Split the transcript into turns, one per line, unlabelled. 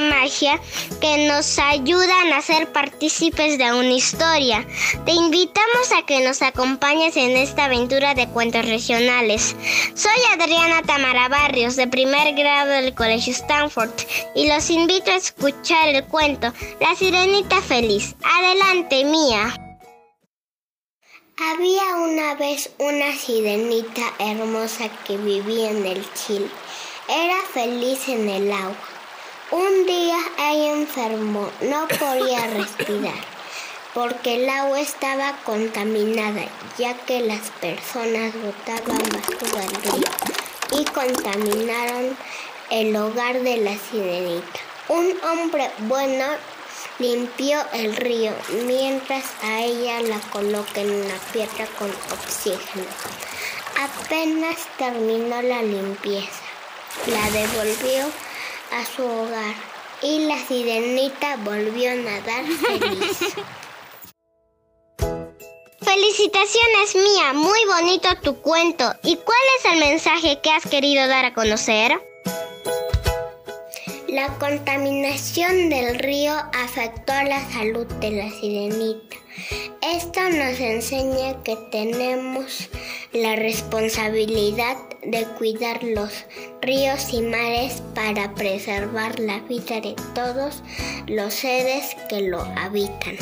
magia que nos ayudan a ser partícipes de una historia. Te invitamos a que nos acompañes en esta aventura de cuentos regionales. Soy Adriana Tamara Barrios, de primer grado del Colegio Stanford, y los invito a escuchar el cuento La Sirenita Feliz. Adelante, Mía.
Había una vez una sirenita hermosa que vivía en el Chile. Era feliz en el agua. Un día ella enfermó, no podía respirar, porque el agua estaba contaminada, ya que las personas botaban basura al río y contaminaron el hogar de la sirenita. Un hombre bueno limpió el río mientras a ella la coloca en una piedra con oxígeno. Apenas terminó la limpieza, la devolvió a su hogar y la sirenita volvió a nadar feliz.
Felicitaciones mía, muy bonito tu cuento. ¿Y cuál es el mensaje que has querido dar a conocer?
La contaminación del río afectó la salud de la sirenita. Esto nos enseña que tenemos la responsabilidad de cuidar los ríos y mares para preservar la vida de todos los seres que lo habitan.